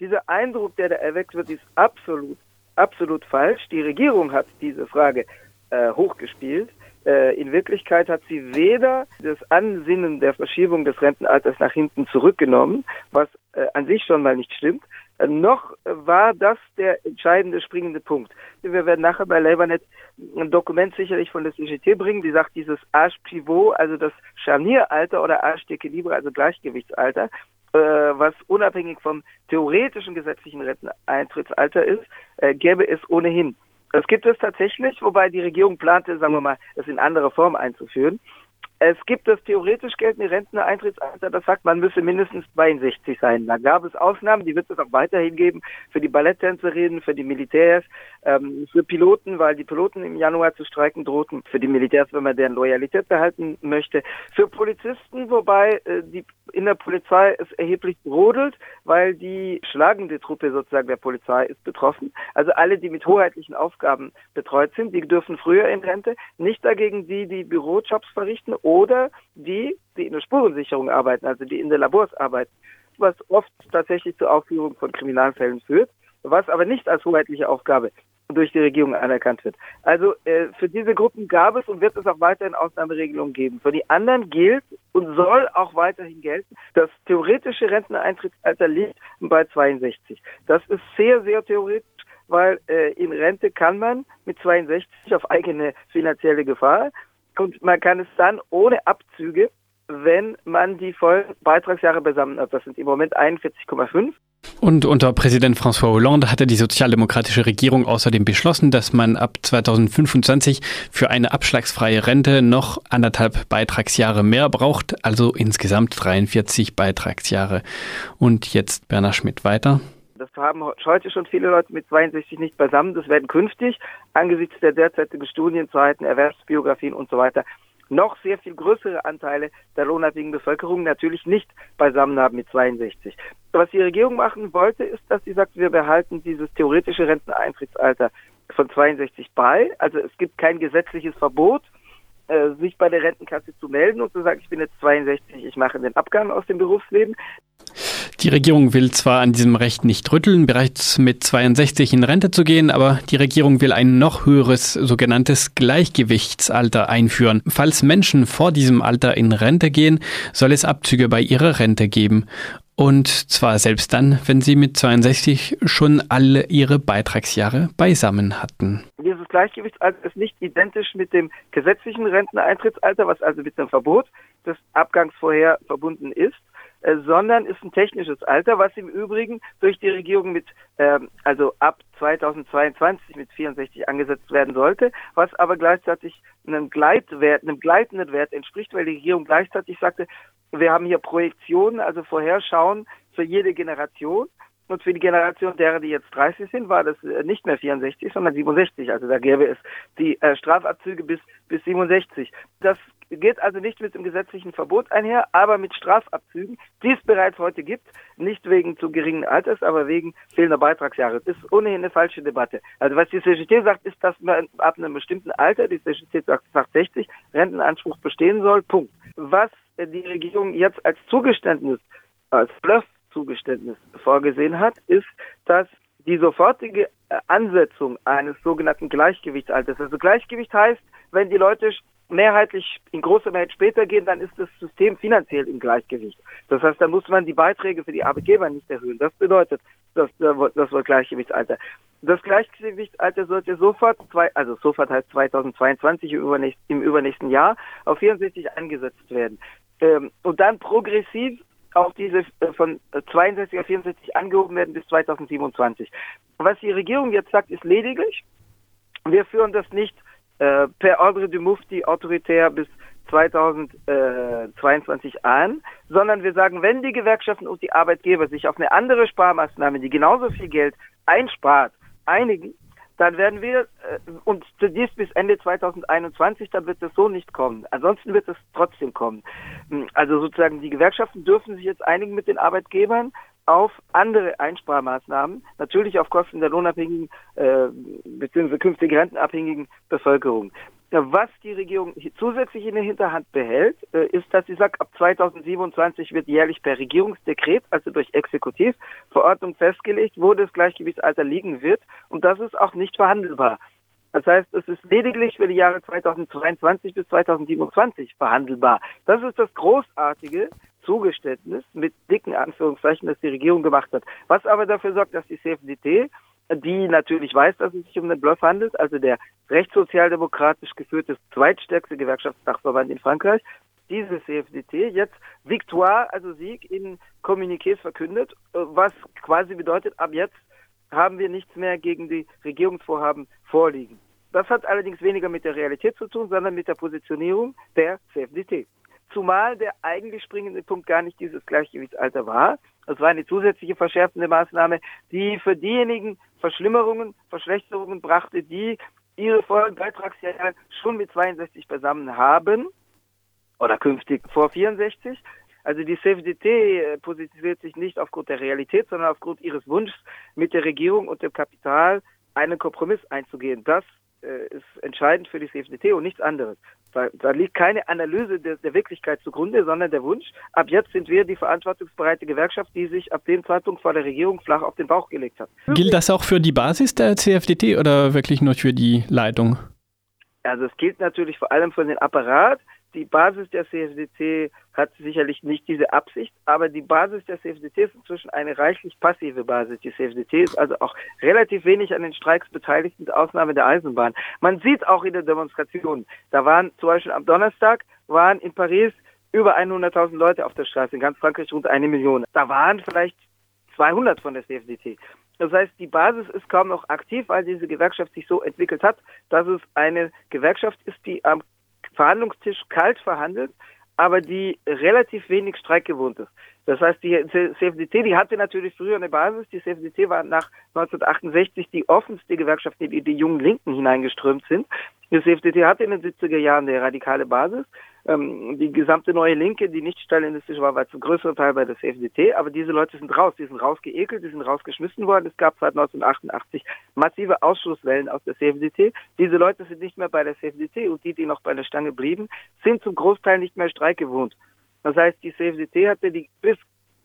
Dieser Eindruck, der da erweckt wird, ist absolut, absolut falsch. Die Regierung hat diese Frage äh, hochgespielt. Äh, in Wirklichkeit hat sie weder das Ansinnen der Verschiebung des Rentenalters nach hinten zurückgenommen, was äh, an sich schon mal nicht stimmt, äh, noch war das der entscheidende springende Punkt. Wir werden nachher bei LabourNet ein Dokument sicherlich von der CGT bringen, die sagt, dieses Age Pivot, also das Scharnieralter oder Age d'Equilibre, also Gleichgewichtsalter, äh, was unabhängig vom theoretischen gesetzlichen Renteneintrittsalter ist, äh, gäbe es ohnehin. Das gibt es tatsächlich, wobei die Regierung plante, sagen wir mal, es in anderer Form einzuführen. Es gibt das theoretisch geltende Renteneintrittsalter, das sagt, man müsse mindestens 62 sein. Da gab es Ausnahmen, die wird es auch weiterhin geben für die Balletttänzerinnen, für die Militärs, ähm, für Piloten, weil die Piloten im Januar zu streiken drohten, für die Militärs, wenn man deren Loyalität behalten möchte, für Polizisten, wobei äh, die in der Polizei es erheblich brodelt, weil die schlagende Truppe sozusagen der Polizei ist betroffen. Also alle, die mit hoheitlichen Aufgaben betreut sind, die dürfen früher in Rente, nicht dagegen die, die Bürojobs verrichten oder die, die in der Spurensicherung arbeiten, also die in der Labors arbeiten, was oft tatsächlich zur Aufführung von Kriminalfällen führt, was aber nicht als hoheitliche Aufgabe durch die Regierung anerkannt wird. Also äh, für diese Gruppen gab es und wird es auch weiterhin Ausnahmeregelungen geben. Für die anderen gilt und soll auch weiterhin gelten, das theoretische Renteneintrittsalter liegt bei 62. Das ist sehr, sehr theoretisch weil äh, in Rente kann man mit 62 auf eigene finanzielle Gefahr und man kann es dann ohne Abzüge, wenn man die vollen Beitragsjahre besammelt hat. Das sind im Moment 41,5. Und unter Präsident François Hollande hatte die sozialdemokratische Regierung außerdem beschlossen, dass man ab 2025 für eine abschlagsfreie Rente noch anderthalb Beitragsjahre mehr braucht, also insgesamt 43 Beitragsjahre. Und jetzt Bernhard Schmidt weiter. Haben heute schon viele Leute mit 62 nicht beisammen. Das werden künftig angesichts der derzeitigen Studienzeiten, Erwerbsbiografien und so weiter noch sehr viel größere Anteile der lohnabhängigen Bevölkerung natürlich nicht beisammen haben mit 62. Was die Regierung machen wollte, ist, dass sie sagt, wir behalten dieses theoretische Renteneintrittsalter von 62 bei. Also es gibt kein gesetzliches Verbot, äh, sich bei der Rentenkasse zu melden und zu sagen, ich bin jetzt 62, ich mache den Abgang aus dem Berufsleben. Die Regierung will zwar an diesem Recht nicht rütteln, bereits mit 62 in Rente zu gehen, aber die Regierung will ein noch höheres sogenanntes Gleichgewichtsalter einführen. Falls Menschen vor diesem Alter in Rente gehen, soll es Abzüge bei ihrer Rente geben. Und zwar selbst dann, wenn sie mit 62 schon alle ihre Beitragsjahre beisammen hatten. Dieses Gleichgewichtsalter ist nicht identisch mit dem gesetzlichen Renteneintrittsalter, was also mit dem Verbot des Abgangs vorher verbunden ist. Äh, sondern ist ein technisches Alter, was im Übrigen durch die Regierung mit, ähm, also ab 2022 mit 64 angesetzt werden sollte, was aber gleichzeitig einem Gleitwert, einem gleitenden Wert entspricht, weil die Regierung gleichzeitig sagte, wir haben hier Projektionen, also Vorherschauen für jede Generation und für die Generation derer, die jetzt 30 sind, war das äh, nicht mehr 64, sondern 67. Also da gäbe es die äh, Strafabzüge bis, bis 67. Das geht also nicht mit dem gesetzlichen Verbot einher, aber mit Strafabzügen, die es bereits heute gibt, nicht wegen zu geringen Alters, aber wegen fehlender Beitragsjahre. Das ist ohnehin eine falsche Debatte. Also was die CGT sagt, ist, dass man ab einem bestimmten Alter, die CGT sagt, sagt 60, Rentenanspruch bestehen soll, Punkt. Was die Regierung jetzt als Zugeständnis, als Bluff Zugeständnis vorgesehen hat, ist, dass die sofortige äh, Ansetzung eines sogenannten Gleichgewichtsalters, also Gleichgewicht heißt, wenn die Leute mehrheitlich in großer Mehrheit später gehen, dann ist das System finanziell im Gleichgewicht. Das heißt, da muss man die Beiträge für die Arbeitgeber nicht erhöhen. Das bedeutet das, das war Gleichgewichtsalter. Das Gleichgewichtsalter sollte sofort, zwei, also sofort heißt 2022 im übernächsten, Jahr, auf 64 eingesetzt werden. Ähm, und dann progressiv auch diese äh, von 62 auf 64 angehoben werden bis 2027. Was die Regierung jetzt sagt, ist lediglich, wir führen das nicht äh, per Ordre du Mufti autoritär bis 2022 an, sondern wir sagen, wenn die Gewerkschaften und die Arbeitgeber sich auf eine andere Sparmaßnahme, die genauso viel Geld einspart, einigen, dann werden wir äh, und dies bis Ende 2021, dann wird es so nicht kommen. Ansonsten wird es trotzdem kommen. Hm, also sozusagen die Gewerkschaften dürfen sich jetzt einigen mit den Arbeitgebern auf andere Einsparmaßnahmen, natürlich auf Kosten der lohnabhängigen äh, bzw. künftig rentenabhängigen Bevölkerung. Was die Regierung zusätzlich in der Hinterhand behält, äh, ist, dass sie sagt, ab 2027 wird jährlich per Regierungsdekret, also durch Exekutivverordnung festgelegt, wo das Gleichgewichtsalter liegen wird. Und das ist auch nicht verhandelbar. Das heißt, es ist lediglich für die Jahre 2022 bis 2027 verhandelbar. Das ist das großartige Zugeständnis mit dicken Anführungszeichen, das die Regierung gemacht hat. Was aber dafür sorgt, dass die CFDT die natürlich weiß, dass es sich um den Bluff handelt, also der rechtssozialdemokratisch geführte zweitstärkste Gewerkschaftsdachverband in Frankreich, diese CFDT jetzt Victoire, also Sieg, in Kommuniqués verkündet, äh, was quasi bedeutet, ab jetzt haben wir nichts mehr gegen die Regierungsvorhaben vorliegen. Das hat allerdings weniger mit der Realität zu tun, sondern mit der Positionierung der CFDT. Zumal der eigentlich springende Punkt gar nicht dieses Gleichgewichtsalter war. Es war eine zusätzliche verschärfende Maßnahme, die für diejenigen Verschlimmerungen, Verschlechterungen brachte, die ihre vollen Beitragsjahre schon mit 62 beisammen haben oder künftig vor 64. Also die CFDT äh, positioniert sich nicht aufgrund der Realität, sondern aufgrund ihres Wunsches, mit der Regierung und dem Kapital einen Kompromiss einzugehen. Das äh, ist entscheidend für die CFDT und nichts anderes. Da, da liegt keine Analyse der, der, Wirklichkeit zugrunde, sondern der Wunsch, ab jetzt sind wir die verantwortungsbereite Gewerkschaft, die sich ab dem Zeitpunkt vor der Regierung flach auf den Bauch gelegt hat. Gilt das auch für die Basis der CFDT oder wirklich nur für die Leitung? Also es gilt natürlich vor allem für den Apparat, die Basis der CFDT hat sicherlich nicht diese Absicht, aber die Basis der CFDT ist inzwischen eine reichlich passive Basis. Die CFDT ist also auch relativ wenig an den Streiks beteiligt, mit Ausnahme der Eisenbahn. Man sieht auch in der Demonstration, da waren zum Beispiel am Donnerstag, waren in Paris über 100.000 Leute auf der Straße, in ganz Frankreich rund eine Million. Da waren vielleicht 200 von der CFDT. Das heißt, die Basis ist kaum noch aktiv, weil diese Gewerkschaft sich so entwickelt hat, dass es eine Gewerkschaft ist, die am Verhandlungstisch kalt verhandelt, aber die relativ wenig Streik gewohnt ist. Das heißt, die CFDT, die hatte natürlich früher eine Basis. Die CFDT war nach 1968 die offenste Gewerkschaft, in die die jungen Linken hineingeströmt sind. Die CFDT hatte in den 70er Jahren eine radikale Basis ähm, die gesamte neue Linke, die nicht stalinistisch war, war zum größeren Teil bei der CFDT, aber diese Leute sind raus, die sind rausgeekelt, die sind rausgeschmissen worden. Es gab seit 1988 massive Ausschlusswellen aus der CFDT. Diese Leute sind nicht mehr bei der CFDT und die, die noch bei der Stange blieben, sind zum Großteil nicht mehr streikgewohnt. Das heißt, die CFDT hatte die bis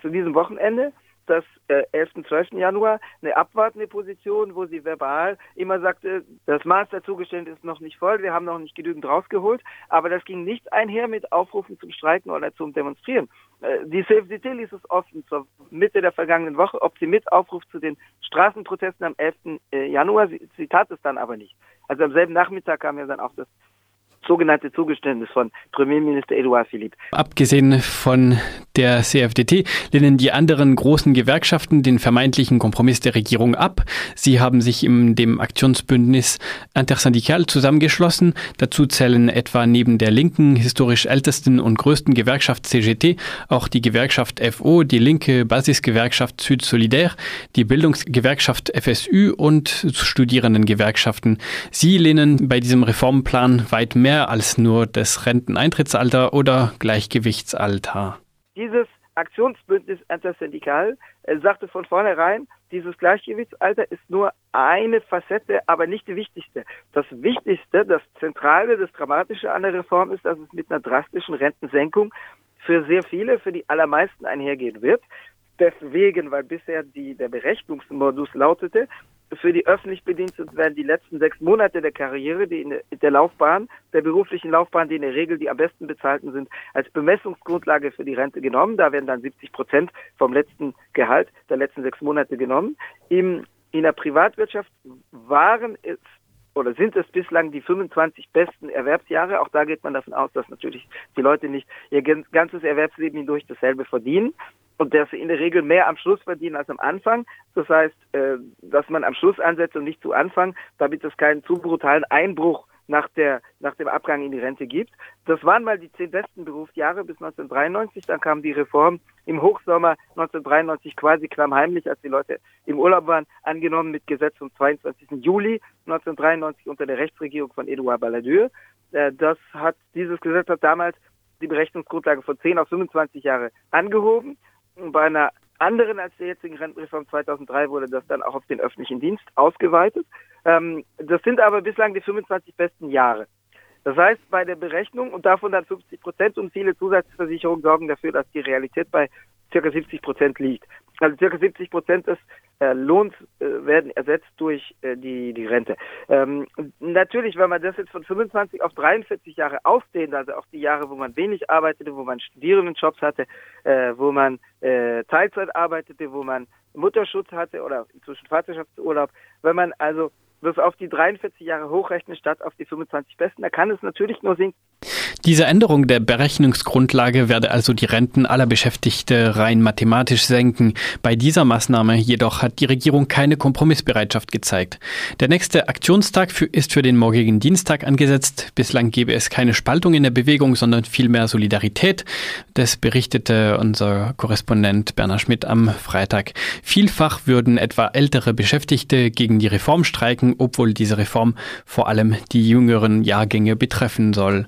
zu diesem Wochenende das äh, 11. 12. Januar eine abwartende Position, wo sie verbal immer sagte, das Maß der Zugeständnisse ist noch nicht voll, wir haben noch nicht genügend rausgeholt, aber das ging nicht einher mit Aufrufen zum Streiken oder zum Demonstrieren. Äh, die CFDT ließ es offen zur Mitte der vergangenen Woche, ob sie mit aufruft zu den Straßenprotesten am 11. Äh, Januar. Sie, sie tat es dann aber nicht. Also am selben Nachmittag kam ja dann auch das sogenannte Zugeständnis von Premierminister Edouard Philippe. Abgesehen von der CFDT lehnen die anderen großen Gewerkschaften den vermeintlichen Kompromiss der Regierung ab. Sie haben sich in dem Aktionsbündnis Intersyndical zusammengeschlossen. Dazu zählen etwa neben der linken, historisch ältesten und größten Gewerkschaft CGT auch die Gewerkschaft FO, die linke Basisgewerkschaft Süd Solidaire, die Bildungsgewerkschaft FSU und Studierendengewerkschaften. Sie lehnen bei diesem Reformplan weit mehr mehr als nur das Renteneintrittsalter oder Gleichgewichtsalter. Dieses Aktionsbündnis Intersyndical äh, sagte von vornherein, dieses Gleichgewichtsalter ist nur eine Facette, aber nicht die wichtigste. Das Wichtigste, das Zentrale, das Dramatische an der Reform ist, dass es mit einer drastischen Rentensenkung für sehr viele, für die allermeisten einhergehen wird. Deswegen, weil bisher die, der Berechnungsmodus lautete, für die öffentlich Bediensteten werden die letzten sechs Monate der Karriere, die in der Laufbahn, der beruflichen Laufbahn, die in der Regel die am besten bezahlten sind, als Bemessungsgrundlage für die Rente genommen. Da werden dann 70 Prozent vom letzten Gehalt der letzten sechs Monate genommen. Im, in der Privatwirtschaft waren es oder sind es bislang die 25 besten Erwerbsjahre. Auch da geht man davon aus, dass natürlich die Leute nicht ihr ganzes Erwerbsleben hindurch dasselbe verdienen und dass sie in der Regel mehr am Schluss verdienen als am Anfang. Das heißt, äh, dass man am Schluss ansetzt und nicht zu Anfang, damit es keinen zu brutalen Einbruch nach, der, nach dem Abgang in die Rente gibt. Das waren mal die zehn besten Berufsjahre bis 1993. Dann kam die Reform im Hochsommer 1993 quasi klammheimlich, als die Leute im Urlaub waren, angenommen mit Gesetz vom 22. Juli 1993 unter der Rechtsregierung von Edouard Balladur. Äh, das hat, dieses Gesetz hat damals die Berechnungsgrundlage von 10 auf 25 Jahre angehoben bei einer anderen als der jetzigen Rentenreform 2003 wurde das dann auch auf den öffentlichen Dienst ausgeweitet. Ähm, das sind aber bislang die 25 besten Jahre. Das heißt, bei der Berechnung und davon dann 50 Prozent und viele Zusatzversicherungen sorgen dafür, dass die Realität bei circa 70 Prozent liegt. Also circa 70 Prozent des äh, Lohns äh, werden ersetzt durch äh, die, die Rente. Ähm, natürlich, wenn man das jetzt von 25 auf 43 Jahre ausdehnt, also auch die Jahre, wo man wenig arbeitete, wo man Studierendenjobs hatte, äh, wo man äh, Teilzeit arbeitete, wo man Mutterschutz hatte oder inzwischen Vaterschaftsurlaub, wenn man also das auf die 43 Jahre hochrechnet statt auf die 25 besten, da kann es natürlich nur sinken. Diese Änderung der Berechnungsgrundlage werde also die Renten aller Beschäftigte rein mathematisch senken. Bei dieser Maßnahme jedoch hat die Regierung keine Kompromissbereitschaft gezeigt. Der nächste Aktionstag für, ist für den morgigen Dienstag angesetzt. Bislang gebe es keine Spaltung in der Bewegung, sondern vielmehr Solidarität. Das berichtete unser Korrespondent Bernhard Schmidt am Freitag. Vielfach würden etwa ältere Beschäftigte gegen die Reform streiken, obwohl diese Reform vor allem die jüngeren Jahrgänge betreffen soll.